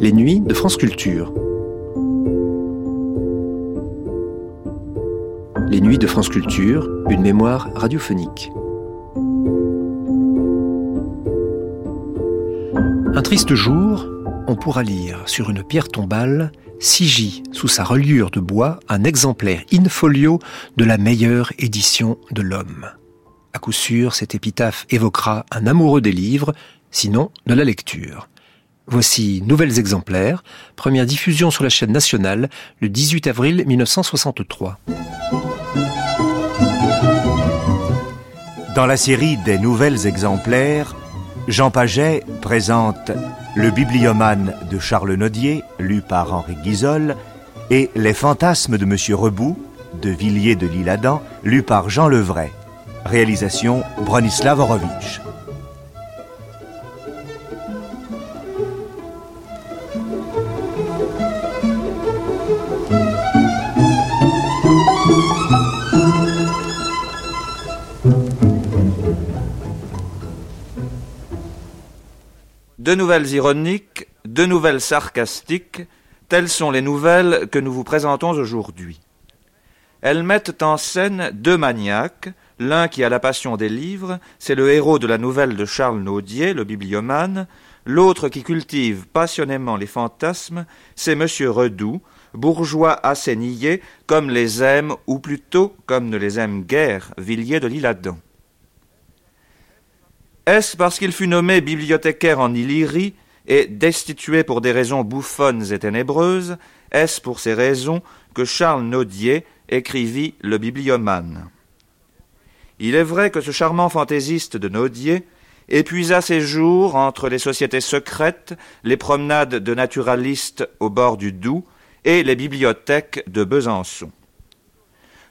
Les nuits de France Culture. Les nuits de France Culture, une mémoire radiophonique. Un triste jour, on pourra lire sur une pierre tombale sigit sous sa reliure de bois un exemplaire in folio de la meilleure édition de l'homme. À coup sûr, cette épitaphe évoquera un amoureux des livres, sinon de la lecture. Voici Nouvelles exemplaires, première diffusion sur la chaîne nationale le 18 avril 1963. Dans la série des Nouvelles exemplaires, Jean Paget présente Le bibliomane de Charles Nodier, lu par Henri Guizol, et Les fantasmes de Monsieur Rebout, de Villiers de l'Isle-Adam, lu par Jean Levray. Réalisation Bronislav Horowitz. Deux nouvelles ironiques, deux nouvelles sarcastiques, telles sont les nouvelles que nous vous présentons aujourd'hui. Elles mettent en scène deux maniaques, l'un qui a la passion des livres, c'est le héros de la nouvelle de Charles Naudier, le bibliomane, l'autre qui cultive passionnément les fantasmes, c'est Monsieur Redoux, bourgeois assez niais, comme les aime, ou plutôt comme ne les aime guère, Villiers de l'Isle-Adam. Est-ce parce qu'il fut nommé bibliothécaire en Illyrie et destitué pour des raisons bouffonnes et ténébreuses? Est-ce pour ces raisons que Charles Naudier écrivit Le bibliomane? Il est vrai que ce charmant fantaisiste de Naudier épuisa ses jours entre les sociétés secrètes, les promenades de naturalistes au bord du Doubs et les bibliothèques de Besançon.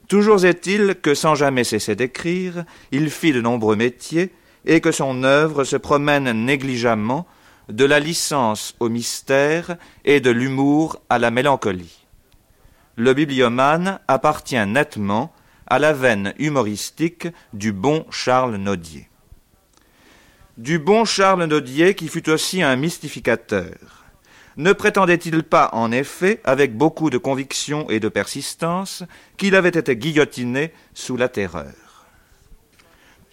Toujours est-il que sans jamais cesser d'écrire, il fit de nombreux métiers, et que son œuvre se promène négligemment de la licence au mystère et de l'humour à la mélancolie. Le bibliomane appartient nettement à la veine humoristique du bon Charles Nodier. Du bon Charles Nodier qui fut aussi un mystificateur. Ne prétendait-il pas, en effet, avec beaucoup de conviction et de persistance, qu'il avait été guillotiné sous la terreur?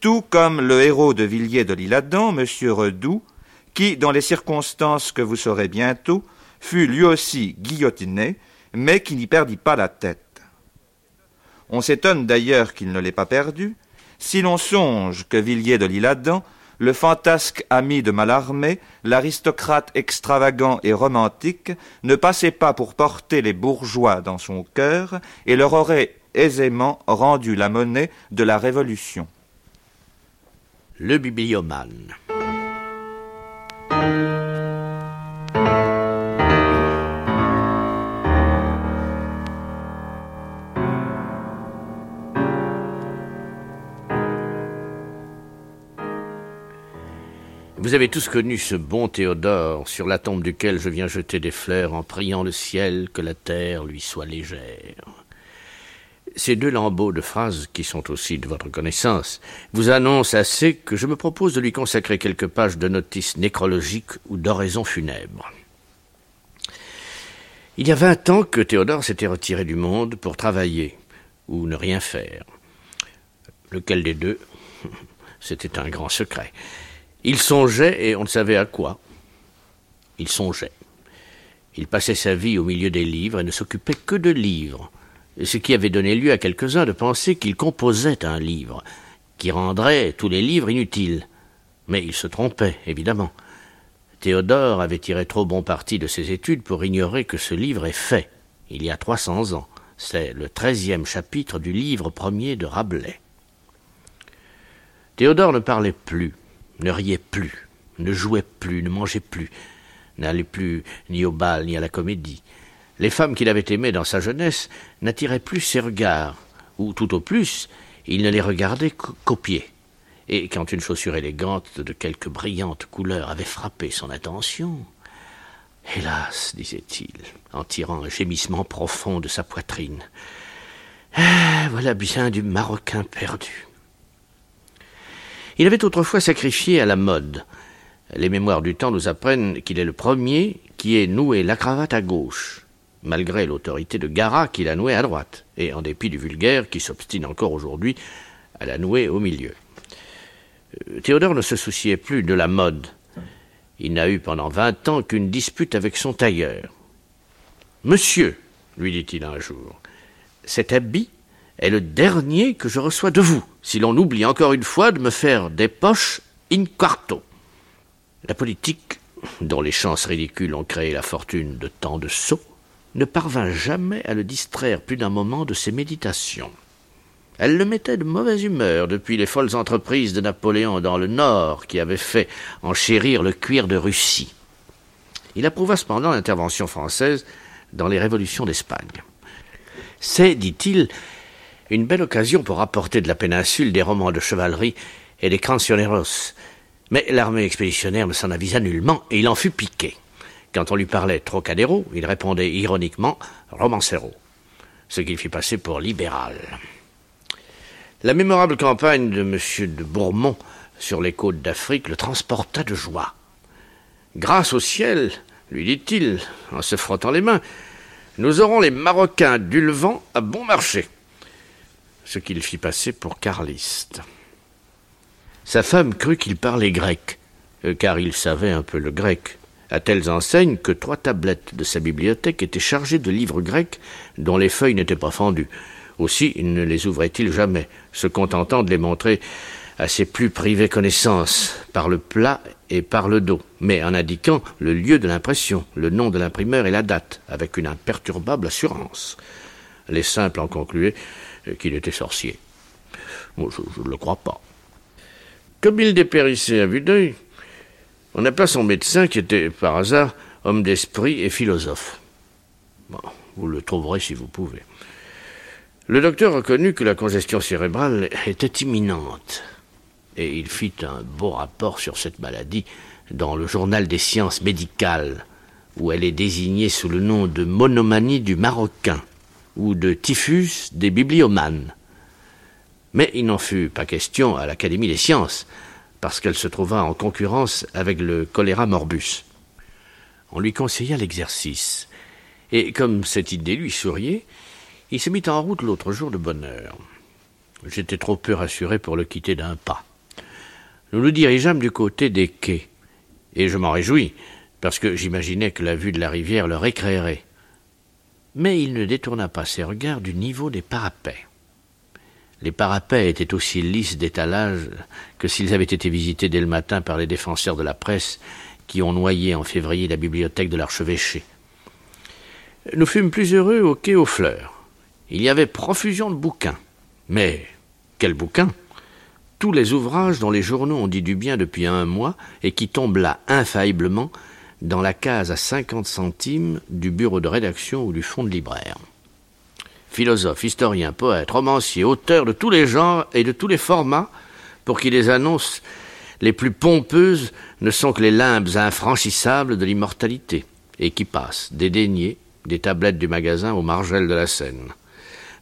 Tout comme le héros de Villiers de l'Isle-Adam, M. Redoux, qui, dans les circonstances que vous saurez bientôt, fut lui aussi guillotiné, mais qui n'y perdit pas la tête. On s'étonne d'ailleurs qu'il ne l'ait pas perdu, si l'on songe que Villiers de l'Isle-Adam, le fantasque ami de Mallarmé, l'aristocrate extravagant et romantique, ne passait pas pour porter les bourgeois dans son cœur et leur aurait aisément rendu la monnaie de la Révolution. Le bibliomane. Vous avez tous connu ce bon Théodore, sur la tombe duquel je viens jeter des fleurs en priant le ciel que la terre lui soit légère. Ces deux lambeaux de phrases, qui sont aussi de votre connaissance, vous annoncent assez que je me propose de lui consacrer quelques pages de notices nécrologiques ou d'oraisons funèbres. Il y a vingt ans que Théodore s'était retiré du monde pour travailler ou ne rien faire. Lequel des deux? C'était un grand secret. Il songeait et on ne savait à quoi. Il songeait. Il passait sa vie au milieu des livres et ne s'occupait que de livres ce qui avait donné lieu à quelques-uns de penser qu'il composait un livre, qui rendrait tous les livres inutiles. Mais il se trompait, évidemment. Théodore avait tiré trop bon parti de ses études pour ignorer que ce livre est fait, il y a trois cents ans. C'est le treizième chapitre du livre premier de Rabelais. Théodore ne parlait plus, ne riait plus, ne jouait plus, ne mangeait plus, n'allait plus ni au bal ni à la comédie. Les femmes qu'il avait aimées dans sa jeunesse n'attiraient plus ses regards, ou tout au plus, il ne les regardait qu'aux pieds. Et quand une chaussure élégante de quelque brillante couleur avait frappé son attention, Hélas, disait-il, en tirant un gémissement profond de sa poitrine. Ah, voilà bien du Marocain perdu. Il avait autrefois sacrifié à la mode. Les mémoires du temps nous apprennent qu'il est le premier qui ait noué la cravate à gauche, malgré l'autorité de Garat qui l'a nouée à droite, et en dépit du vulgaire qui s'obstine encore aujourd'hui à la nouer au milieu. Euh, Théodore ne se souciait plus de la mode. Il n'a eu pendant vingt ans qu'une dispute avec son tailleur. Monsieur, lui dit-il un jour, cet habit est le dernier que je reçois de vous, si l'on oublie encore une fois de me faire des poches in quarto. La politique, dont les chances ridicules ont créé la fortune de tant de sots, ne parvint jamais à le distraire plus d'un moment de ses méditations. Elle le mettait de mauvaise humeur depuis les folles entreprises de Napoléon dans le Nord qui avaient fait enchérir le cuir de Russie. Il approuva cependant l'intervention française dans les révolutions d'Espagne. C'est, dit-il, une belle occasion pour apporter de la péninsule des romans de chevalerie et des cancioneros. Mais l'armée expéditionnaire ne s'en avisa nullement et il en fut piqué. Quand on lui parlait Trocadéro, il répondait ironiquement romancero, ce qu'il fit passer pour libéral. La mémorable campagne de M. de Bourmont sur les côtes d'Afrique le transporta de joie. Grâce au ciel, lui dit-il, en se frottant les mains, nous aurons les Marocains du Levant à bon marché. Ce qu'il fit passer pour carliste. Sa femme crut qu'il parlait grec, euh, car il savait un peu le grec, à telles enseignes que trois tablettes de sa bibliothèque étaient chargées de livres grecs dont les feuilles n'étaient pas fendues. Aussi ne les ouvrait-il jamais, se contentant de les montrer à ses plus privées connaissances, par le plat et par le dos, mais en indiquant le lieu de l'impression, le nom de l'imprimeur et la date, avec une imperturbable assurance. Les simples en concluaient qu'il était sorcier. Moi, je ne le crois pas. Comme il dépérissait à vue d'œil, on appela son médecin, qui était par hasard homme d'esprit et philosophe. Vous le trouverez si vous pouvez. Le docteur reconnut que la congestion cérébrale était imminente, et il fit un beau rapport sur cette maladie dans le journal des sciences médicales, où elle est désignée sous le nom de monomanie du Marocain ou de typhus des bibliomanes. Mais il n'en fut pas question à l'Académie des sciences, parce qu'elle se trouva en concurrence avec le choléra morbus. On lui conseilla l'exercice, et comme cette idée lui souriait, il se mit en route l'autre jour de bonne heure. J'étais trop peu rassuré pour le quitter d'un pas. Nous nous dirigeâmes du côté des quais, et je m'en réjouis, parce que j'imaginais que la vue de la rivière le récréerait. Mais il ne détourna pas ses regards du niveau des parapets. Les parapets étaient aussi lisses d'étalage que s'ils avaient été visités dès le matin par les défenseurs de la presse qui ont noyé en février la bibliothèque de l'archevêché. Nous fûmes plus heureux au quai aux fleurs. Il y avait profusion de bouquins. Mais quels bouquins Tous les ouvrages dont les journaux ont dit du bien depuis un mois et qui tombent là infailliblement dans la case à cinquante centimes du bureau de rédaction ou du fonds de libraire. Philosophes, historiens, poètes, romanciers, auteurs de tous les genres et de tous les formats, pour qui les annonces les plus pompeuses ne sont que les limbes infranchissables de l'immortalité, et qui passent, dédaignés, des tablettes du magasin aux margelles de la Seine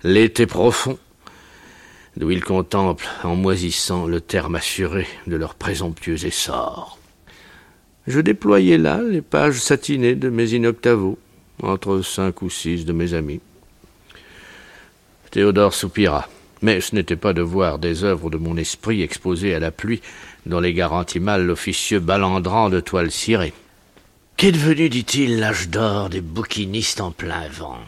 l'été profond, d'où ils contemplent en moisissant le terme assuré de leur présomptueux essor. Je déployais là les pages satinées de mes inoctavos, entre cinq ou six de mes amis. Théodore soupira, mais ce n'était pas de voir des œuvres de mon esprit exposées à la pluie dont les garantit mal l'officieux balandrant de toile cirée. Qu'est devenu, dit-il, l'âge d'or des bouquinistes en plein vent?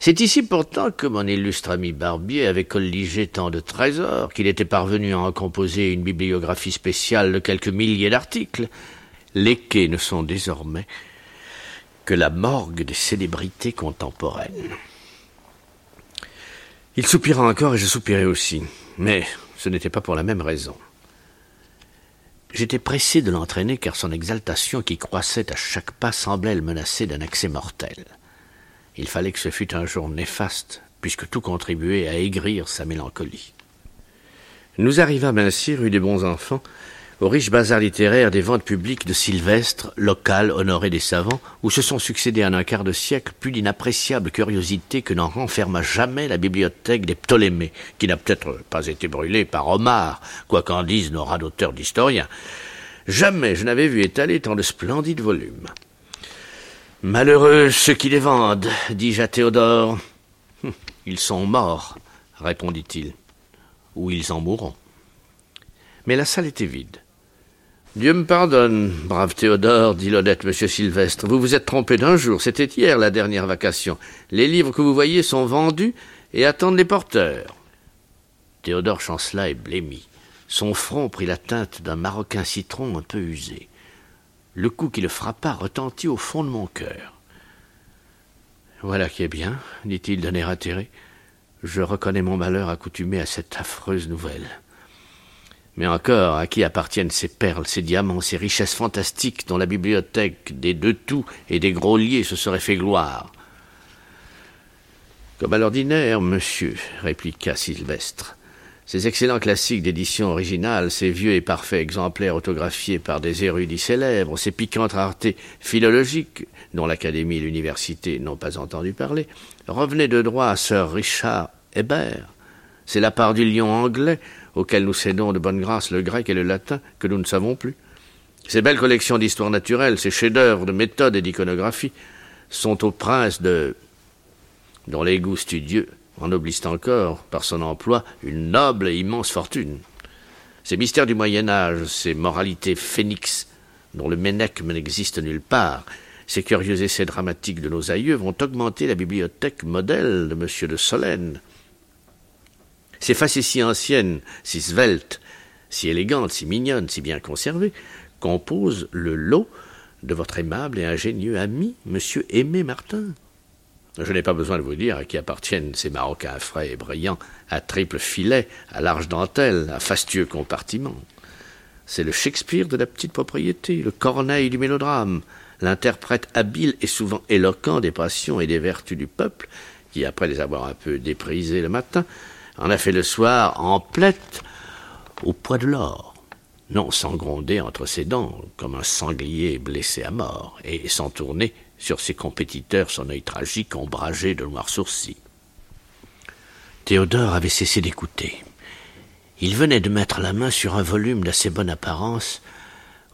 C'est ici pourtant que mon illustre ami Barbier avait colligé tant de trésors qu'il était parvenu à en composer une bibliographie spéciale de quelques milliers d'articles. Les quais ne sont désormais que la morgue des célébrités contemporaines. Il soupira encore et je soupirai aussi, mais ce n'était pas pour la même raison. J'étais pressé de l'entraîner car son exaltation qui croissait à chaque pas semblait le menacer d'un accès mortel. Il fallait que ce fût un jour néfaste, puisque tout contribuait à aigrir sa mélancolie. Nous arrivâmes ainsi, rue des Bons Enfants, au riche bazar littéraire des ventes publiques de Sylvestre, local honoré des savants, où se sont succédés en un quart de siècle plus d'inappréciables curiosités que n'en renferma jamais la bibliothèque des Ptolémées, qui n'a peut-être pas été brûlée par Omar, quoi qu'en disent nos d'auteurs d'historiens. Jamais je n'avais vu étaler tant de splendides volumes. Malheureux ceux qui les vendent, dis-je à Théodore. Ils sont morts, répondit-il. Ou ils en mourront. Mais la salle était vide. Dieu me pardonne, brave Théodore, dit l'honnête monsieur Sylvestre. Vous vous êtes trompé d'un jour, c'était hier la dernière vacation. Les livres que vous voyez sont vendus et attendent les porteurs. Théodore chancela et blêmit. Son front prit la teinte d'un maroquin citron un peu usé. Le coup qui le frappa retentit au fond de mon cœur. Voilà qui est bien, dit-il d'un air atterré. Je reconnais mon malheur accoutumé à cette affreuse nouvelle. Mais encore, à qui appartiennent ces perles, ces diamants, ces richesses fantastiques dont la bibliothèque des deux tout et des Grosliers se serait fait gloire? Comme à l'ordinaire, monsieur, répliqua Sylvestre. Ces excellents classiques d'édition originale, ces vieux et parfaits exemplaires autographiés par des érudits célèbres, ces piquantes raretés philologiques dont l'Académie et l'Université n'ont pas entendu parler, revenaient de droit à Sir Richard Hébert. C'est la part du lion anglais auquel nous cédons de bonne grâce le grec et le latin que nous ne savons plus. Ces belles collections d'histoire naturelle, ces chefs-d'œuvre de méthode et d'iconographie, sont aux princes de dont les goûts studieux ennoblissent encore, par son emploi, une noble et immense fortune. Ces mystères du Moyen Âge, ces moralités phénix, dont le ménechme n'existe nulle part, ces curieux essais dramatiques de nos aïeux vont augmenter la bibliothèque modèle de M. de Solène. Ces faces si anciennes, si sveltes, si élégantes, si mignonnes, si bien conservées, composent le lot de votre aimable et ingénieux ami, M. Aimé Martin. Je n'ai pas besoin de vous dire à qui appartiennent ces Marocains frais et brillants, à triple filet, à large dentelle, à fastueux compartiment. C'est le Shakespeare de la petite propriété, le Corneille du mélodrame, l'interprète habile et souvent éloquent des passions et des vertus du peuple, qui, après les avoir un peu déprisées le matin, en a fait le soir en plette au poids de l'or. Non sans gronder entre ses dents, comme un sanglier blessé à mort, et sans tourner sur ses compétiteurs son œil tragique ombragé de noirs sourcils. Théodore avait cessé d'écouter. Il venait de mettre la main sur un volume d'assez bonne apparence,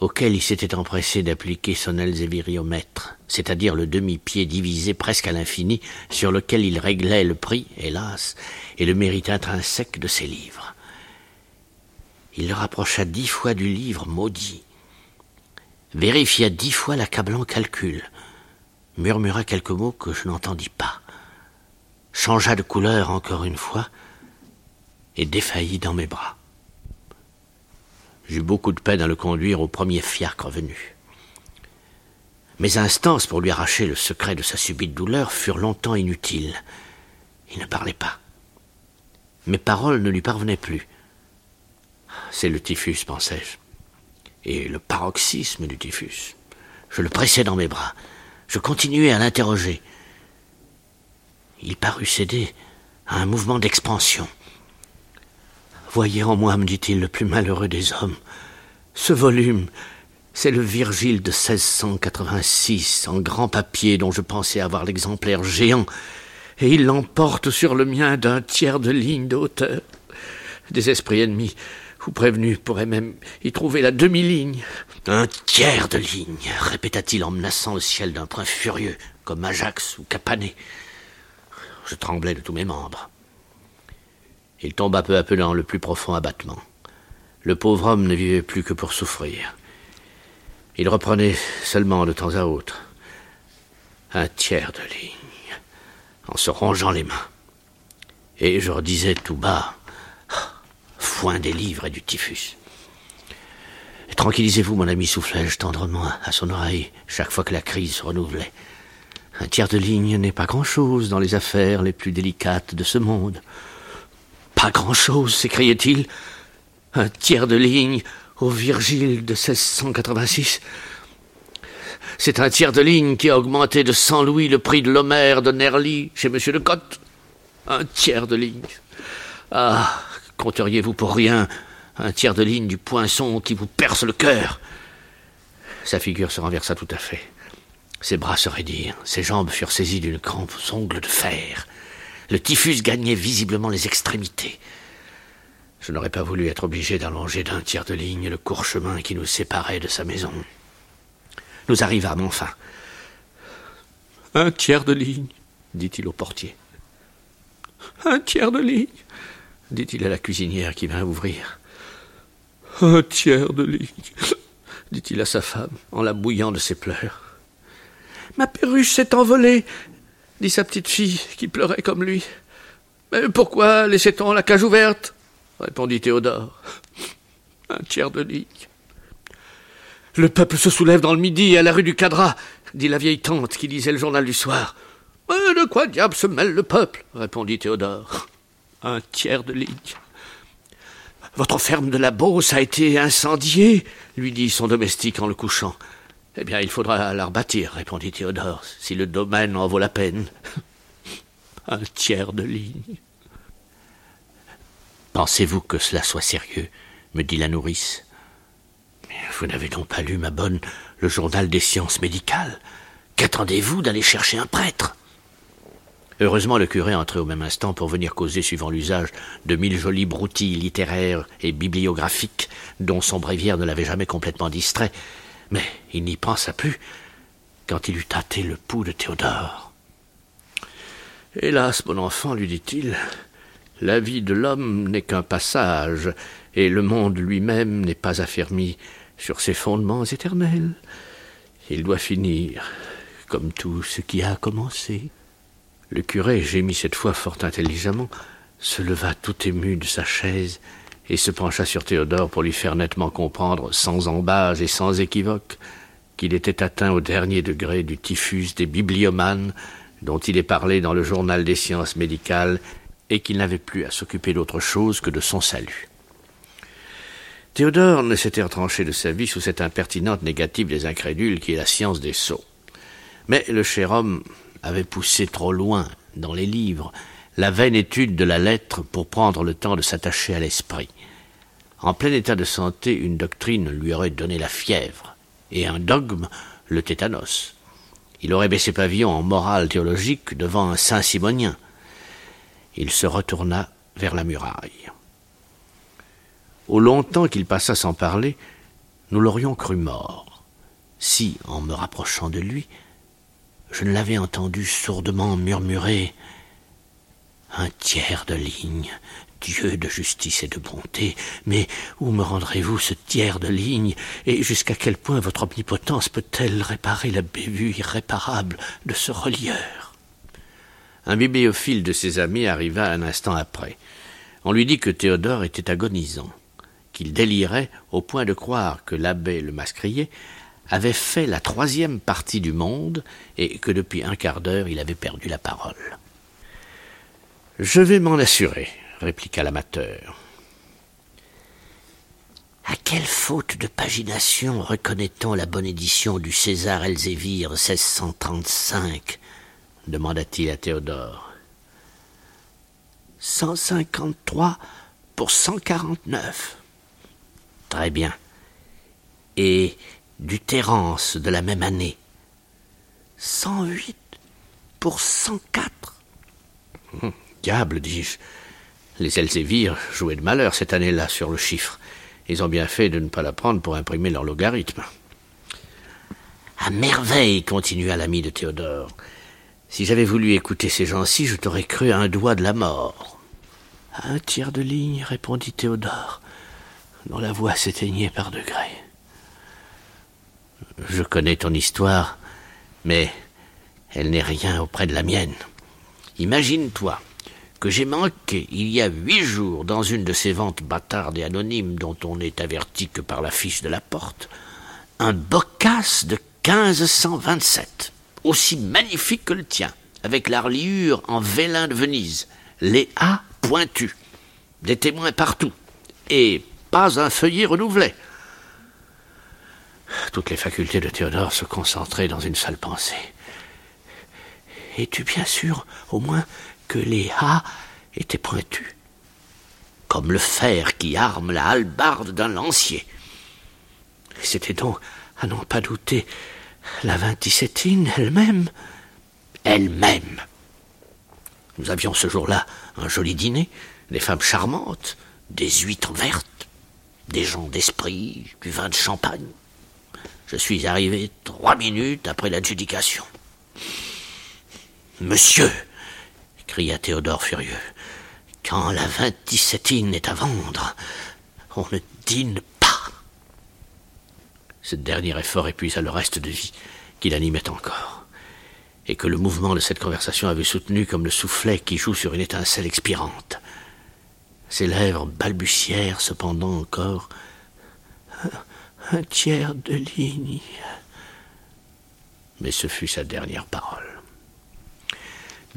auquel il s'était empressé d'appliquer son elzéviriomètre, c'est-à-dire le demi-pied divisé presque à l'infini, sur lequel il réglait le prix, hélas, et le mérite intrinsèque de ses livres. Il le rapprocha dix fois du livre maudit, vérifia dix fois l'accablant calcul, murmura quelques mots que je n'entendis pas, changea de couleur encore une fois, et défaillit dans mes bras. J'eus beaucoup de peine à le conduire au premier fiacre venu. Mes instances pour lui arracher le secret de sa subite douleur furent longtemps inutiles. Il ne parlait pas. Mes paroles ne lui parvenaient plus. C'est le typhus, pensai-je. Et le paroxysme du typhus. Je le pressai dans mes bras. Je continuai à l'interroger. Il parut céder à un mouvement d'expansion. Voyez en moi, me dit-il, le plus malheureux des hommes. Ce volume, c'est le Virgile de 1686, en grand papier, dont je pensais avoir l'exemplaire géant, et il l'emporte sur le mien d'un tiers de ligne de hauteur. Des esprits ennemis ou prévenus pourraient même y trouver la demi-ligne. Un tiers de ligne, répéta-t-il en menaçant le ciel d'un point furieux, comme Ajax ou Capané. Je tremblais de tous mes membres. Il tomba peu à peu dans le plus profond abattement. Le pauvre homme ne vivait plus que pour souffrir. Il reprenait seulement de temps à autre un tiers de ligne, en se rongeant les mains. Et je redisais tout bas Foin des livres et du typhus. Tranquillisez-vous, mon ami, soufflai-je tendrement à son oreille chaque fois que la crise se renouvelait. Un tiers de ligne n'est pas grand-chose dans les affaires les plus délicates de ce monde. Pas grand-chose, s'écriait-il. Un tiers de ligne au Virgile de 1686. C'est un tiers de ligne qui a augmenté de 100 louis le prix de l'Homère de Nerly chez Monsieur de Cotte. Un tiers de ligne. Ah, compteriez-vous pour rien un tiers de ligne du poinçon qui vous perce le cœur? Sa figure se renversa tout à fait. Ses bras se raidirent, ses jambes furent saisies d'une crampe aux ongles de fer. Le typhus gagnait visiblement les extrémités. Je n'aurais pas voulu être obligé d'allonger d'un tiers de ligne le court chemin qui nous séparait de sa maison. Nous arrivâmes enfin. Un tiers de ligne, dit-il au portier. Un tiers de ligne, dit-il à la cuisinière qui vint ouvrir. Un tiers de ligne, dit-il à sa femme en la bouillant de ses pleurs. Ma perruche s'est envolée, dit sa petite fille qui pleurait comme lui. Mais pourquoi laissait-on la cage ouverte? répondit Théodore. Un tiers de ligne. Le peuple se soulève dans le midi à la rue du Cadras, dit la vieille tante qui lisait le journal du soir. de quoi diable se mêle le peuple? répondit Théodore. Un tiers de ligne. Votre ferme de la Beauce a été incendiée, lui dit son domestique en le couchant. Eh bien, il faudra la rebâtir, répondit Théodore, si le domaine en vaut la peine. Un tiers de ligne. Pensez-vous que cela soit sérieux? me dit la nourrice. Vous n'avez donc pas lu, ma bonne, le journal des sciences médicales? Qu'attendez-vous d'aller chercher un prêtre? Heureusement, le curé entrait au même instant pour venir causer suivant l'usage de mille jolies broutilles littéraires et bibliographiques dont son bréviaire ne l'avait jamais complètement distrait. Mais il n'y pensa plus quand il eut tâté le pouls de Théodore. Hélas, mon enfant, lui dit-il, la vie de l'homme n'est qu'un passage, et le monde lui-même n'est pas affermi sur ses fondements éternels. Il doit finir, comme tout ce qui a commencé. Le curé gémit cette fois fort intelligemment, se leva tout ému de sa chaise et se pencha sur Théodore pour lui faire nettement comprendre, sans embâge et sans équivoque, qu'il était atteint au dernier degré du typhus des bibliomanes dont il est parlé dans le journal des sciences médicales et qu'il n'avait plus à s'occuper d'autre chose que de son salut. Théodore ne s'était retranché de sa vie sous cette impertinente négative des incrédules qui est la science des sots. Mais le cher homme avait poussé trop loin, dans les livres, la vaine étude de la lettre pour prendre le temps de s'attacher à l'esprit. En plein état de santé, une doctrine lui aurait donné la fièvre, et un dogme le tétanos. Il aurait baissé pavillon en morale théologique devant un saint simonien. Il se retourna vers la muraille. Au longtemps qu'il passa sans parler, nous l'aurions cru mort, si, en me rapprochant de lui, je ne l'avais entendu sourdement murmurer Un tiers de ligne, Dieu de justice et de bonté, mais où me rendrez-vous ce tiers de ligne, et jusqu'à quel point votre omnipotence peut-elle réparer la bévue irréparable de ce relieur? Un bibliophile de ses amis arriva un instant après. On lui dit que Théodore était agonisant qu'il délirait au point de croire que l'abbé le mascrier avait fait la troisième partie du monde et que depuis un quart d'heure il avait perdu la parole. Je vais m'en assurer, répliqua l'amateur. À quelle faute de pagination reconnaît-on la bonne édition du César Elzévir 1635 demanda-t-il à Théodore. Cent cinquante-trois pour cent quarante-neuf. Très bien. Et du Terence de la même année. 108 pour 104. Hum, diable, dis-je. Les Elzévirs jouaient de malheur cette année-là sur le chiffre. Ils ont bien fait de ne pas la prendre pour imprimer leur logarithme. À merveille, continua l'ami de Théodore. Si j'avais voulu écouter ces gens-ci, je t'aurais cru à un doigt de la mort. un tiers de ligne, répondit Théodore dont la voix s'éteignait par degrés. Je connais ton histoire, mais elle n'est rien auprès de la mienne. Imagine-toi que j'ai manqué il y a huit jours dans une de ces ventes bâtardes et anonymes dont on n'est averti que par l'affiche de la porte, un bocasse de 1527, aussi magnifique que le tien, avec la reliure en vélin de Venise, les A pointus, des témoins partout, et pas un feuillet renouvelé. Toutes les facultés de Théodore se concentraient dans une seule pensée. Es-tu bien sûr, au moins, que les A étaient pointus Comme le fer qui arme la hallebarde d'un lancier. C'était donc, à n'en pas douter, la vingt-dix-septine elle-même Elle-même Nous avions ce jour-là un joli dîner, des femmes charmantes, des huîtres vertes, des gens d'esprit, du vin de champagne. Je suis arrivé trois minutes après l'adjudication. Monsieur cria Théodore furieux. Quand la vingt-dix-septine est à vendre, on ne dîne pas. Ce dernier effort épuisa le reste de vie qui l'animait encore, et que le mouvement de cette conversation avait soutenu comme le soufflet qui joue sur une étincelle expirante. Ses lèvres balbutièrent cependant encore un tiers de ligne. Mais ce fut sa dernière parole.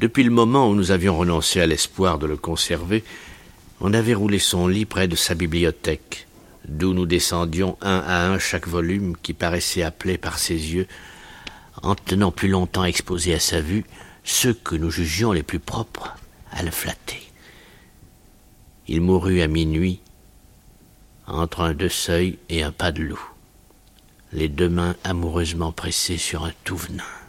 Depuis le moment où nous avions renoncé à l'espoir de le conserver, on avait roulé son lit près de sa bibliothèque, d'où nous descendions un à un chaque volume qui paraissait appelé par ses yeux, en tenant plus longtemps exposés à sa vue ceux que nous jugions les plus propres à le flatter. Il mourut à minuit, entre un deux seuils et un pas de loup, les deux mains amoureusement pressées sur un tout venin.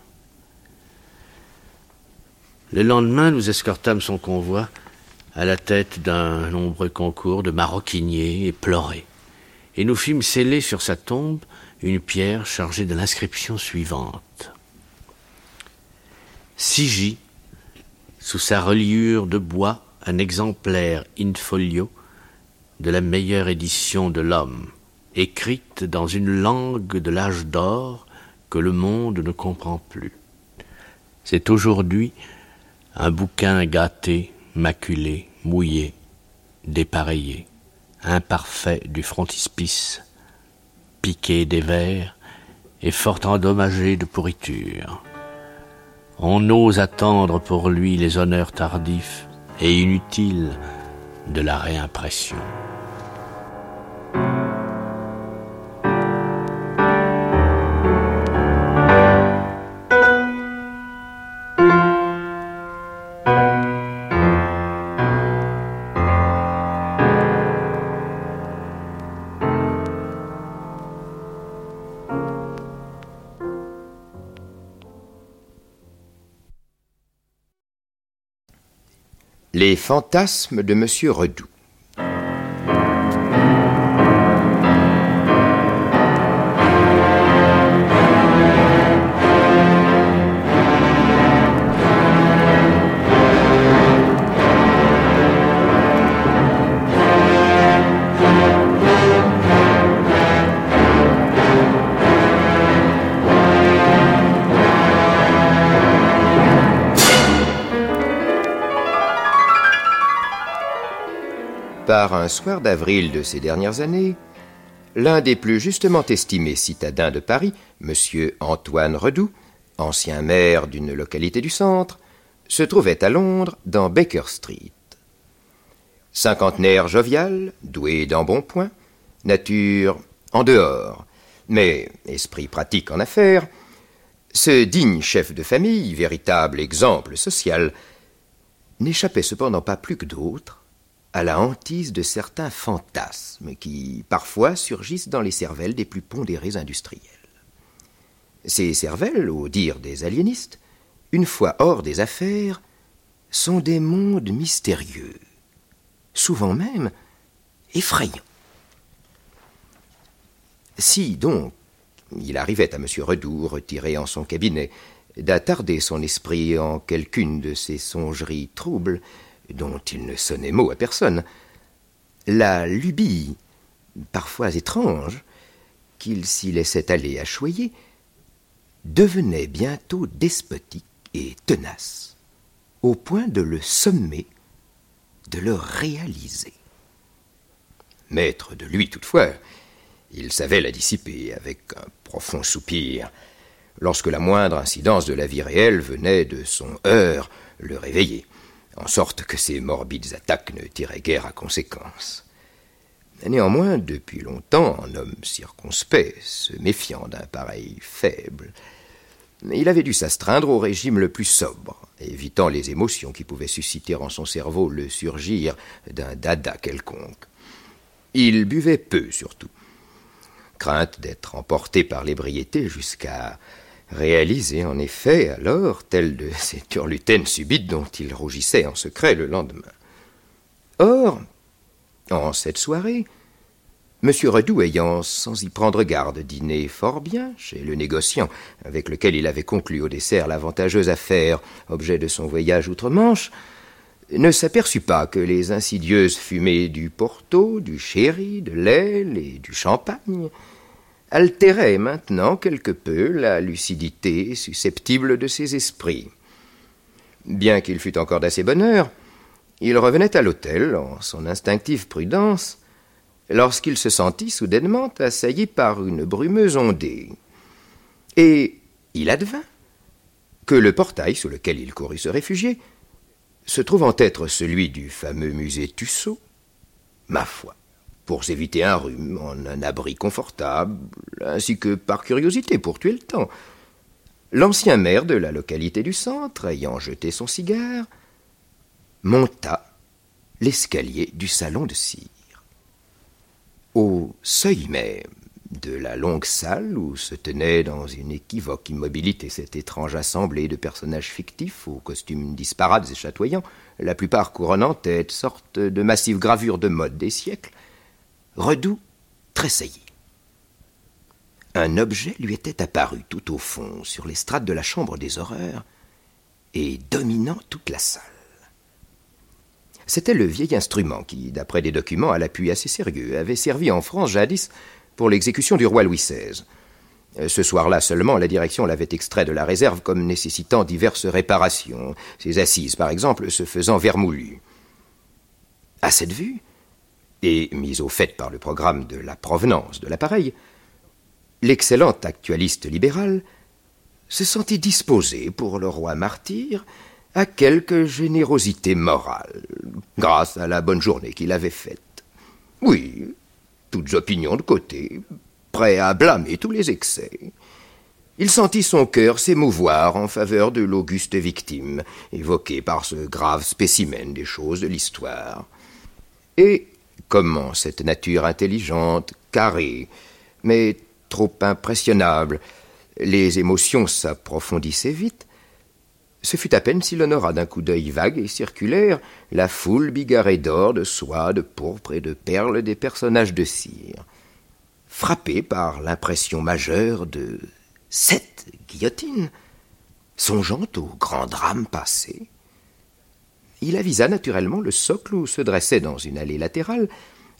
Le lendemain, nous escortâmes son convoi à la tête d'un nombreux concours de maroquiniers éplorés, et nous fîmes sceller sur sa tombe une pierre chargée de l'inscription suivante. Sigi, sous sa reliure de bois, un exemplaire in folio de la meilleure édition de l'homme, écrite dans une langue de l'âge d'or que le monde ne comprend plus. C'est aujourd'hui un bouquin gâté, maculé, mouillé, dépareillé, imparfait du frontispice, piqué des vers et fort endommagé de pourriture. On ose attendre pour lui les honneurs tardifs et inutiles de la réimpression. Les fantasmes de Monsieur Redoux. Un soir d'avril de ces dernières années, l'un des plus justement estimés citadins de Paris, M. Antoine Redoux, ancien maire d'une localité du centre, se trouvait à Londres dans Baker Street. Cinquantenaire jovial, doué d'embonpoint, nature en dehors, mais esprit pratique en affaires, ce digne chef de famille, véritable exemple social, n'échappait cependant pas plus que d'autres à la hantise de certains fantasmes qui, parfois, surgissent dans les cervelles des plus pondérés industriels. Ces cervelles, au dire des aliénistes, une fois hors des affaires, sont des mondes mystérieux, souvent même effrayants. Si, donc, il arrivait à M. Redoux, retiré en son cabinet, d'attarder son esprit en quelqu'une de ces songeries troubles, dont il ne sonnait mot à personne, la lubie, parfois étrange, qu'il s'y laissait aller à choyer, devenait bientôt despotique et tenace, au point de le sommer, de le réaliser. Maître de lui toutefois, il savait la dissiper avec un profond soupir, lorsque la moindre incidence de la vie réelle venait de son heure le réveiller en sorte que ces morbides attaques ne tiraient guère à conséquence. Néanmoins, depuis longtemps, un homme circonspect, se méfiant d'un pareil faible, il avait dû s'astreindre au régime le plus sobre, évitant les émotions qui pouvaient susciter en son cerveau le surgir d'un dada quelconque. Il buvait peu surtout, crainte d'être emporté par l'ébriété jusqu'à réalisé en effet alors telle de ces turlutaines subites dont il rougissait en secret le lendemain. Or, en cette soirée, M. Redoux ayant, sans y prendre garde, dîné fort bien chez le négociant avec lequel il avait conclu au dessert l'avantageuse affaire, objet de son voyage outre-Manche, ne s'aperçut pas que les insidieuses fumées du Porto, du sherry, de l'aile et du champagne altéraient maintenant quelque peu la lucidité susceptible de ses esprits. Bien qu'il fût encore d'assez bonne heure, il revenait à l'hôtel en son instinctive prudence lorsqu'il se sentit soudainement assailli par une brumeuse ondée. Et il advint que le portail sous lequel il courut se réfugier, se trouvant être celui du fameux musée Tussaud, ma foi, pour s'éviter un rhume, en un abri confortable, ainsi que par curiosité pour tuer le temps, l'ancien maire de la localité du centre, ayant jeté son cigare, monta l'escalier du salon de cire. Au seuil même de la longue salle où se tenait dans une équivoque immobilité cette étrange assemblée de personnages fictifs aux costumes disparates et chatoyants, la plupart couronnant tête sorte de massives gravures de mode des siècles, Redoux tressaillit. Un objet lui était apparu tout au fond, sur l'estrade de la chambre des horreurs, et dominant toute la salle. C'était le vieil instrument qui, d'après des documents à l'appui assez sérieux, avait servi en France jadis pour l'exécution du roi Louis XVI. Ce soir-là seulement, la direction l'avait extrait de la réserve comme nécessitant diverses réparations, ses assises par exemple se faisant vermoulues. À cette vue, et mise au fait par le programme de la provenance de l'appareil, l'excellent actualiste libéral se sentit disposé pour le roi martyr à quelque générosité morale, grâce à la bonne journée qu'il avait faite. Oui, toutes opinions de côté, prêt à blâmer tous les excès. Il sentit son cœur s'émouvoir en faveur de l'auguste victime, évoquée par ce grave spécimen des choses de l'histoire. Et comment cette nature intelligente, carrée, mais trop impressionnable, les émotions s'approfondissaient vite, ce fut à peine s'il honora d'un coup d'œil vague et circulaire la foule bigarrée d'or, de soie, de pourpre et de perles des personnages de cire. Frappé par l'impression majeure de sept guillotines, songeant au grand drame passé, il avisa naturellement le socle où se dressait dans une allée latérale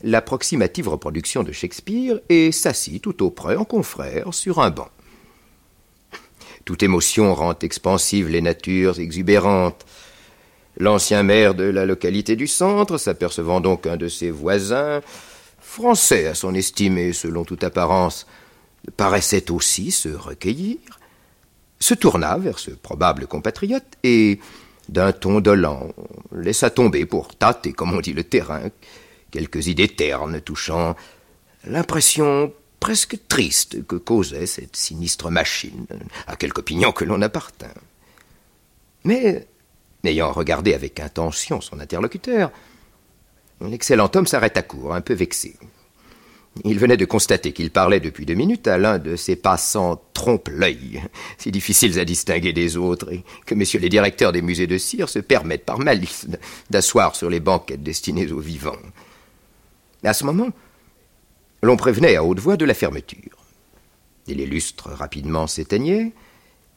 l'approximative reproduction de Shakespeare et s'assit tout auprès en confrère sur un banc. Toute émotion rend expansives les natures exubérantes. L'ancien maire de la localité du centre, s'apercevant donc un de ses voisins, français à son estime et selon toute apparence, paraissait aussi se recueillir, se tourna vers ce probable compatriote et, d'un ton dolent, laissa tomber pour tâter, comme on dit, le terrain, quelques idées ternes touchant l'impression presque triste que causait cette sinistre machine, à quelque opinion que l'on appartint. Mais, ayant regardé avec intention son interlocuteur, l'excellent homme s'arrêta court, un peu vexé. Il venait de constater qu'il parlait depuis deux minutes à l'un de ces passants trompe-l'œil, si difficiles à distinguer des autres, et que messieurs les directeurs des musées de cire se permettent par malice d'asseoir sur les banquettes destinées aux vivants. À ce moment, l'on prévenait à haute voix de la fermeture. Et les lustres rapidement s'éteignaient,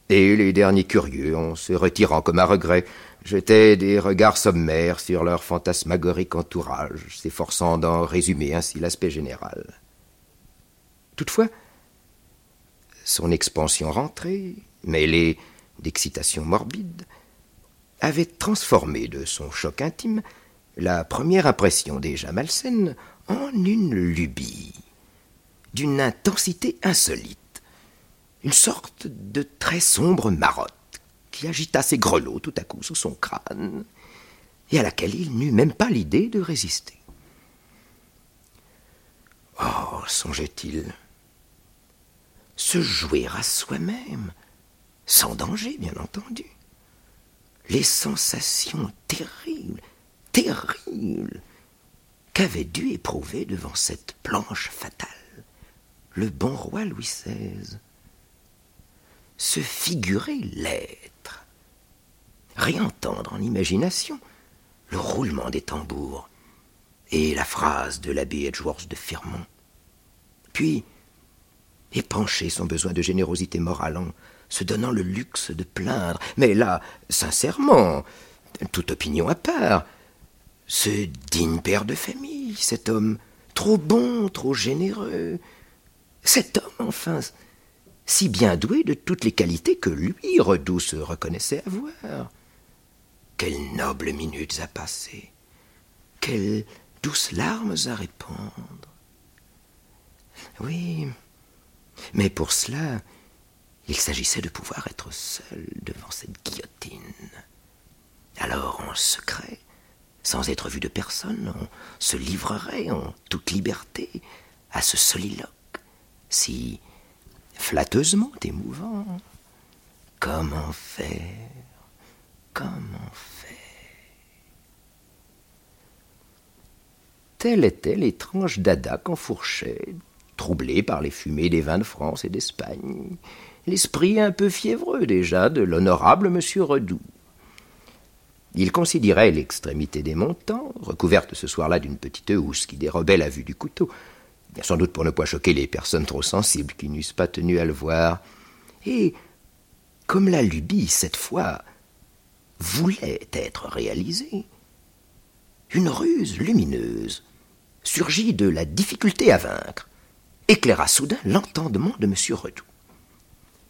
et les derniers curieux, en se retirant comme à regret, jetaient des regards sommaires sur leur fantasmagorique entourage, s'efforçant d'en résumer ainsi l'aspect général. Toutefois, son expansion rentrée, mêlée d'excitation morbide, avait transformé de son choc intime la première impression déjà malsaine en une lubie, d'une intensité insolite, une sorte de très sombre marotte qui agita ses grelots tout à coup sous son crâne, et à laquelle il n'eut même pas l'idée de résister. Oh, songeait-il, se jouer à soi-même, sans danger, bien entendu. Les sensations terribles, terribles qu'avait dû éprouver devant cette planche fatale le bon roi Louis XVI Se figurer l'être, réentendre en imagination le roulement des tambours et la phrase de l'abbé Edgeworth de Firmont. puis épancher son besoin de générosité morale en se donnant le luxe de plaindre. Mais là, sincèrement, toute opinion à part, ce digne père de famille, cet homme trop bon, trop généreux, cet homme, enfin, si bien doué de toutes les qualités que lui, Redoux, se reconnaissait avoir. Quelles nobles minutes à passer, quelles douces larmes à répandre. Oui, mais pour cela, il s'agissait de pouvoir être seul devant cette guillotine. Alors, en secret, sans être vu de personne, on se livrerait en toute liberté à ce soliloque, si flatteusement émouvant. Comment faire? Comment faire? Tel était l'étrange dada qu'enfourchait, troublé par les fumées des vins de France et d'Espagne, l'esprit un peu fiévreux déjà de l'honorable monsieur Redoux. Il considérait l'extrémité des montants, recouverte ce soir-là d'une petite housse qui dérobait la vue du couteau, sans doute pour ne pas choquer les personnes trop sensibles qui n'eussent pas tenu à le voir. Et, comme la lubie, cette fois, voulait être réalisée, une ruse lumineuse surgit de la difficulté à vaincre, éclaira soudain l'entendement de M. Redoux.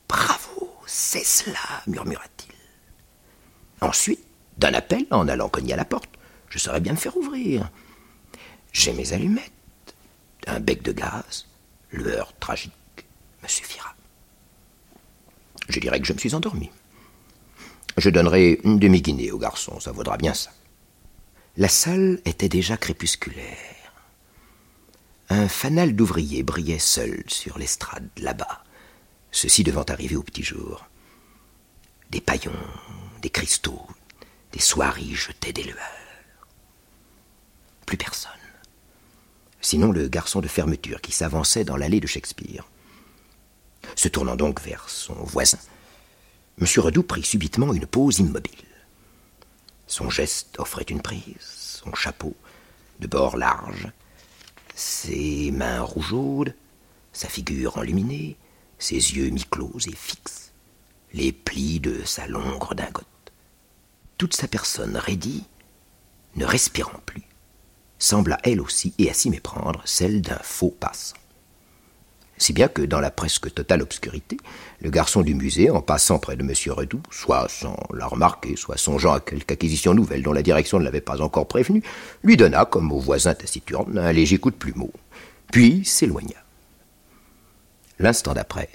Bravo, c'est cela, murmura-t-il. Ensuite, d'un appel en allant cogner à la porte. Je saurais bien me faire ouvrir. J'ai mes allumettes, un bec de gaz, l'heure tragique me suffira. Je dirais que je me suis endormi. Je donnerai une demi-guinée au garçon, ça vaudra bien ça. La salle était déjà crépusculaire. Un fanal d'ouvriers brillait seul sur l'estrade, là-bas, ceci devant arriver au petit jour. Des paillons, des cristaux, des soieries jetaient des lueurs. Plus personne. Sinon le garçon de fermeture qui s'avançait dans l'allée de Shakespeare. Se tournant donc vers son voisin, M. Redoux prit subitement une pose immobile. Son geste offrait une prise, son chapeau, de bord large, ses mains rougeaudes, sa figure enluminée, ses yeux mi-clos et fixes, les plis de sa longue redingote toute sa personne raidie, ne respirant plus, sembla elle aussi, et à s'y méprendre, celle d'un faux passant. Si bien que, dans la presque totale obscurité, le garçon du musée, en passant près de M. Redoux, soit sans la remarquer, soit songeant à quelque acquisition nouvelle dont la direction ne l'avait pas encore prévenu, lui donna, comme au voisin taciturne, un léger coup de plumeau, puis s'éloigna. L'instant d'après,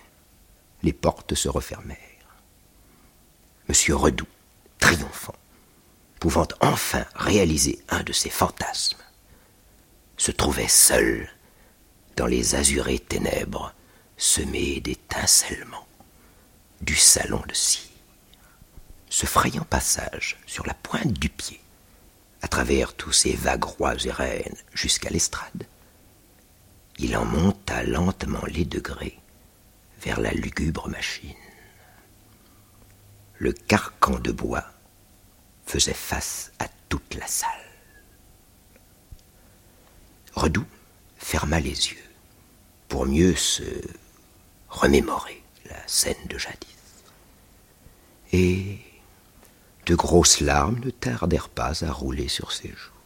les portes se refermèrent. M. Redoux, triomphant, pouvant enfin réaliser un de ses fantasmes, se trouvait seul dans les azurées ténèbres semées d'étincellements du salon de cire. Ce frayant passage sur la pointe du pied, à travers tous ces vagues rois et reines jusqu'à l'estrade, il en monta lentement les degrés vers la lugubre machine. Le carcan de bois faisait face à toute la salle. Redoux ferma les yeux pour mieux se remémorer la scène de jadis. Et de grosses larmes ne tardèrent pas à rouler sur ses joues.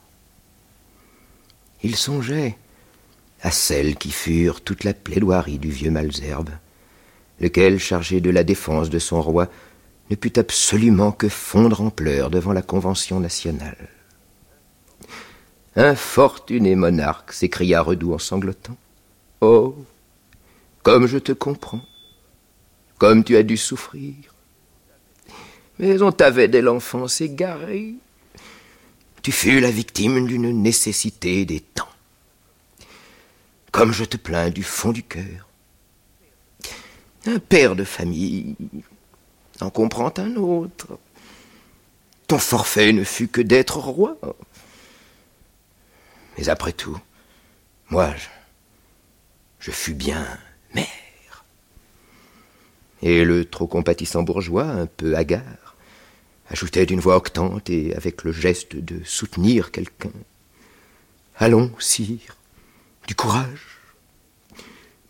Il songeait à celles qui furent toute la plaidoirie du vieux Malzerbe, lequel, chargé de la défense de son roi, ne put absolument que fondre en pleurs devant la Convention nationale. Infortuné monarque, s'écria Redoux en sanglotant. Oh, comme je te comprends, comme tu as dû souffrir. Mais on t'avait dès l'enfance égaré. Tu fus la victime d'une nécessité des temps. Comme je te plains du fond du cœur. Un père de famille, en comprend un autre. Ton forfait ne fut que d'être roi. Mais après tout, moi, je, je fus bien mère. Et le trop compatissant bourgeois, un peu hagard, ajoutait d'une voix octante et avec le geste de soutenir quelqu'un. Allons, sire, du courage.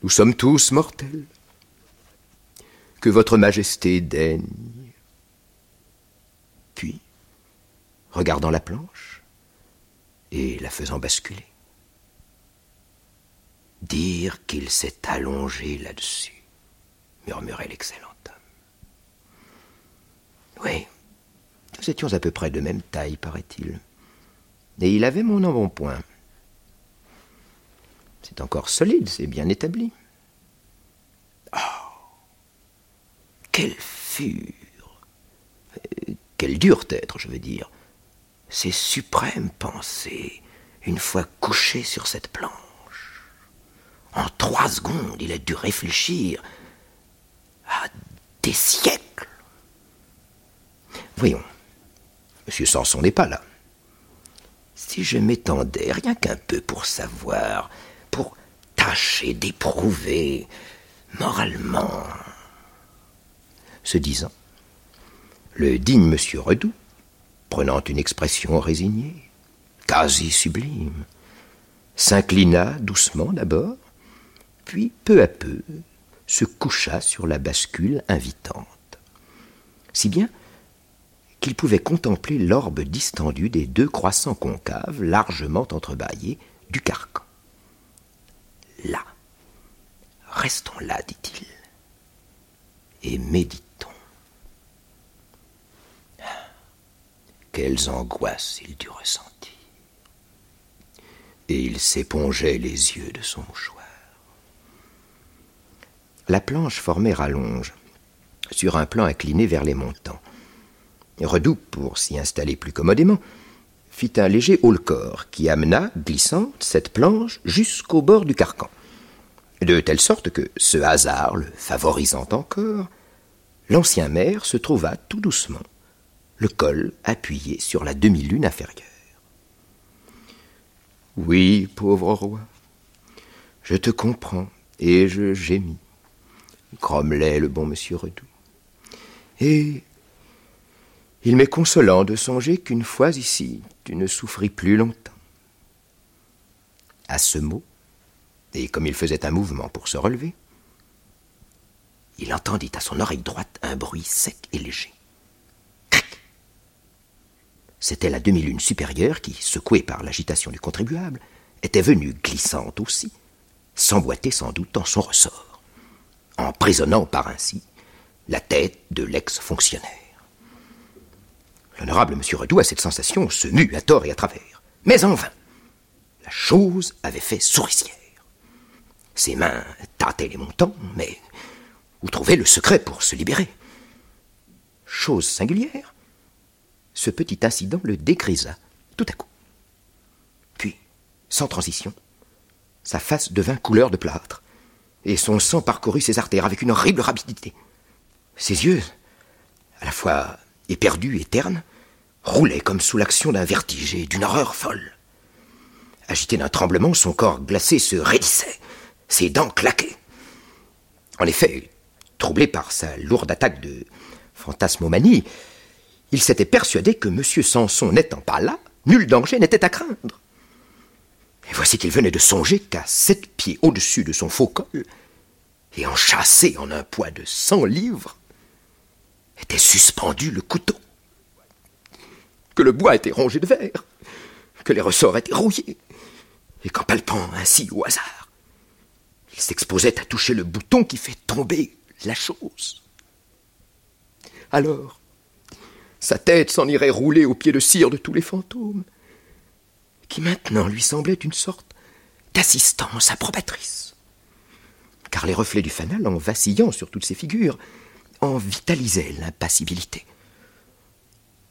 Nous sommes tous mortels. Que votre majesté daigne. Puis, regardant la planche et la faisant basculer, dire qu'il s'est allongé là-dessus, murmurait l'excellent homme. Oui, nous étions à peu près de même taille, paraît-il. Et il avait mon embonpoint. C'est encore solide, c'est bien établi. Oh Quelle fure euh, Quelle dure être, je veux dire. Ces suprêmes pensées, une fois couché sur cette planche. En trois secondes, il a dû réfléchir à des siècles. Voyons, Monsieur Sanson n'est pas là. Si je m'étendais rien qu'un peu pour savoir, pour tâcher d'éprouver moralement. Ce disant, le digne monsieur Redoux, prenant une expression résignée, quasi sublime, s'inclina doucement d'abord, puis peu à peu se coucha sur la bascule invitante. Si bien qu'il pouvait contempler l'orbe distendue des deux croissants concaves largement entrebâillés du carcan. Là, restons là, dit-il, et méditons. Quelles angoisses il dut ressentir. Et il s'épongeait les yeux de son mouchoir. La planche formait rallonge, sur un plan incliné vers les montants. Redoux, pour s'y installer plus commodément, fit un léger haut-le-corps qui amena, glissante, cette planche jusqu'au bord du carcan. De telle sorte que, ce hasard le favorisant encore, l'ancien maire se trouva tout doucement, le col appuyé sur la demi-lune inférieure. Oui, pauvre roi, je te comprends, et je gémis, grommelait le bon monsieur Redoux. Et il m'est consolant de songer qu'une fois ici, tu ne souffris plus longtemps. À ce mot, et comme il faisait un mouvement pour se relever, il entendit à son oreille droite un bruit sec et léger. C'était la demi-lune supérieure qui, secouée par l'agitation du contribuable, était venue glissante aussi, s'emboîter sans doute dans son ressort, emprisonnant par ainsi la tête de l'ex-fonctionnaire. L'honorable M. Redoux, à cette sensation, se mut à tort et à travers. Mais en vain. La chose avait fait souricière. Ses mains tâtaient les montants, mais où trouver le secret pour se libérer? Chose singulière, ce petit incident le dégrisa tout à coup. Puis, sans transition, sa face devint couleur de plâtre, et son sang parcourut ses artères avec une horrible rapidité. Ses yeux, à la fois éperdu et terne, roulait comme sous l'action d'un vertige et d'une horreur folle. Agité d'un tremblement, son corps glacé se raidissait, ses dents claquaient. En effet, troublé par sa lourde attaque de fantasmomanie, il s'était persuadé que M. Sanson n'étant pas là, nul danger n'était à craindre. Et voici qu'il venait de songer qu'à sept pieds au-dessus de son faux col, et enchâssé en un poids de cent livres, était suspendu le couteau, que le bois était rongé de verre, que les ressorts étaient rouillés, et qu'en palpant ainsi au hasard, il s'exposait à toucher le bouton qui fait tomber la chose. Alors, sa tête s'en irait rouler au pied de cire de tous les fantômes, qui maintenant lui semblaient une sorte d'assistance approbatrice. Car les reflets du fanal, en vacillant sur toutes ces figures, en vitalisait l'impassibilité.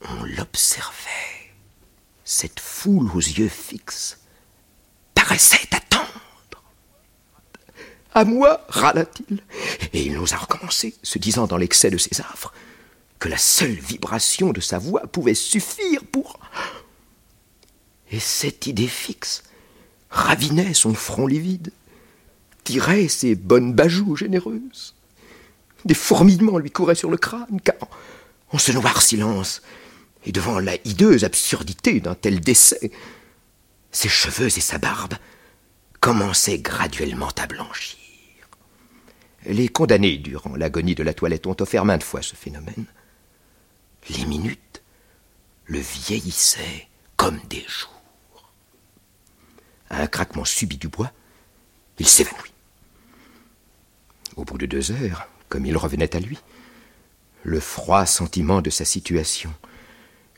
On l'observait. Cette foule aux yeux fixes paraissait attendre. À moi, râla-t-il, et il n'osa recommencer, se disant dans l'excès de ses affres que la seule vibration de sa voix pouvait suffire pour. Et cette idée fixe ravinait son front livide, tirait ses bonnes bajoues généreuses. Des fourmillements lui couraient sur le crâne, car, en ce noir silence, et devant la hideuse absurdité d'un tel décès, ses cheveux et sa barbe commençaient graduellement à blanchir. Les condamnés durant l'agonie de la toilette ont offert maintes fois ce phénomène. Les minutes le vieillissaient comme des jours. À un craquement subit du bois, il s'évanouit. Au bout de deux heures, comme il revenait à lui, le froid sentiment de sa situation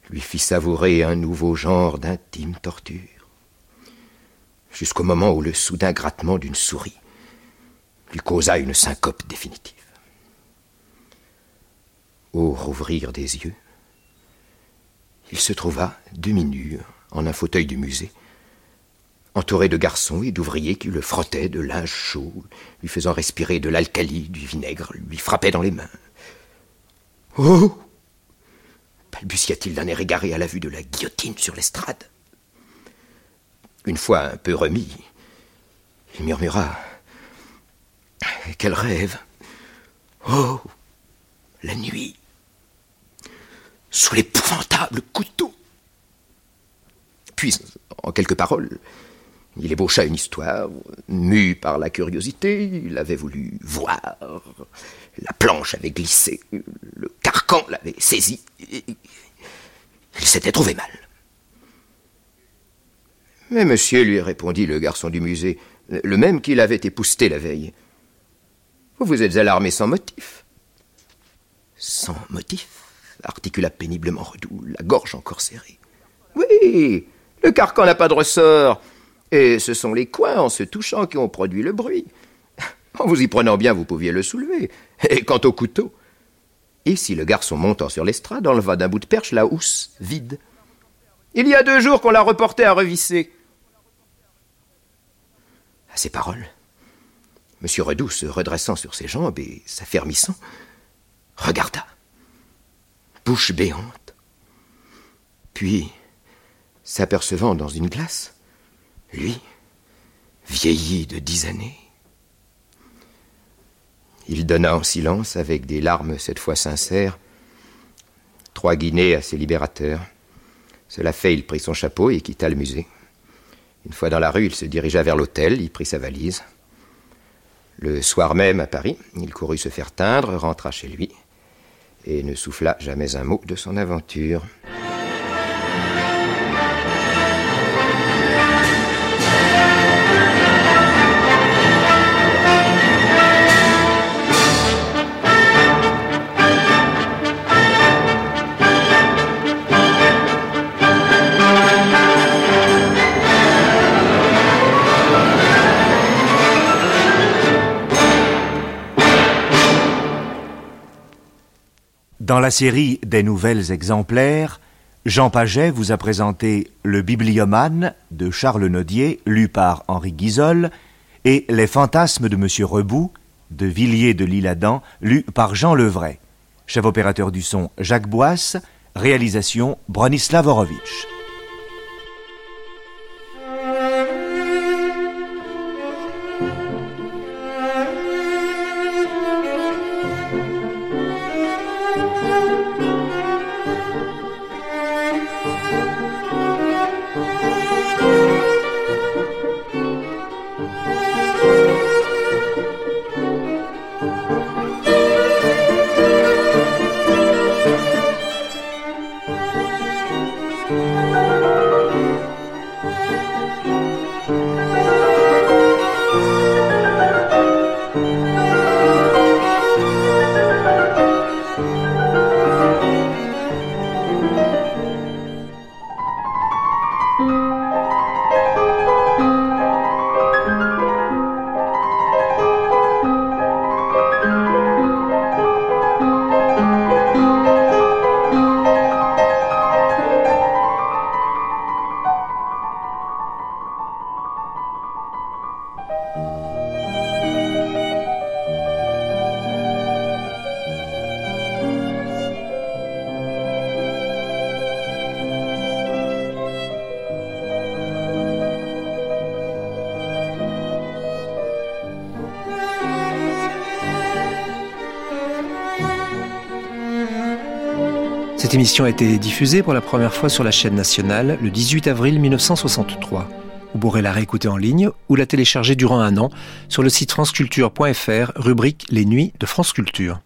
lui fit savourer un nouveau genre d'intime torture, jusqu'au moment où le soudain grattement d'une souris lui causa une syncope définitive. Au rouvrir des yeux, il se trouva demi-nu en un fauteuil du musée, entouré de garçons et d'ouvriers qui le frottaient de linge chaud, lui faisant respirer de l'alcali, du vinaigre, lui frappaient dans les mains. Oh balbutia-t-il d'un air égaré à la vue de la guillotine sur l'estrade. Une fois un peu remis, il murmura Quel rêve Oh La nuit Sous l'épouvantable couteau Puis, en quelques paroles, il ébaucha une histoire, mu par la curiosité, il avait voulu voir. La planche avait glissé, le carcan l'avait saisi. Il s'était trouvé mal. Mais monsieur, lui répondit le garçon du musée, le même qu'il avait épousté la veille. Vous vous êtes alarmé sans motif. Sans motif articula péniblement Redoux, la gorge encore serrée. Oui, le carcan n'a pas de ressort. Et ce sont les coins en se touchant qui ont produit le bruit. En vous y prenant bien, vous pouviez le soulever. Et quant au couteau, ici le garçon montant sur l'estrade enleva d'un bout de perche la housse vide. Il y a deux jours qu'on l'a reporté à revisser. À ces paroles, M. Redoux, se redressant sur ses jambes et s'affermissant, regarda, bouche béante. Puis, s'apercevant dans une glace, lui, vieilli de dix années, il donna en silence, avec des larmes cette fois sincères, trois guinées à ses libérateurs. Cela fait, il prit son chapeau et quitta le musée. Une fois dans la rue, il se dirigea vers l'hôtel, y prit sa valise. Le soir même, à Paris, il courut se faire teindre, rentra chez lui, et ne souffla jamais un mot de son aventure. Dans la série des nouvelles exemplaires, Jean Paget vous a présenté Le Bibliomane de Charles Nodier, lu par Henri Guizol, et Les fantasmes de Monsieur Rebout de Villiers de l'Isle-Adam, lu par Jean Levray. Chef opérateur du son Jacques Boisse, réalisation Bronislav Horowitz. Émission a été diffusée pour la première fois sur la chaîne nationale le 18 avril 1963. Vous pourrez la réécouter en ligne ou la télécharger durant un an sur le site franceculture.fr, rubrique Les Nuits de France Culture.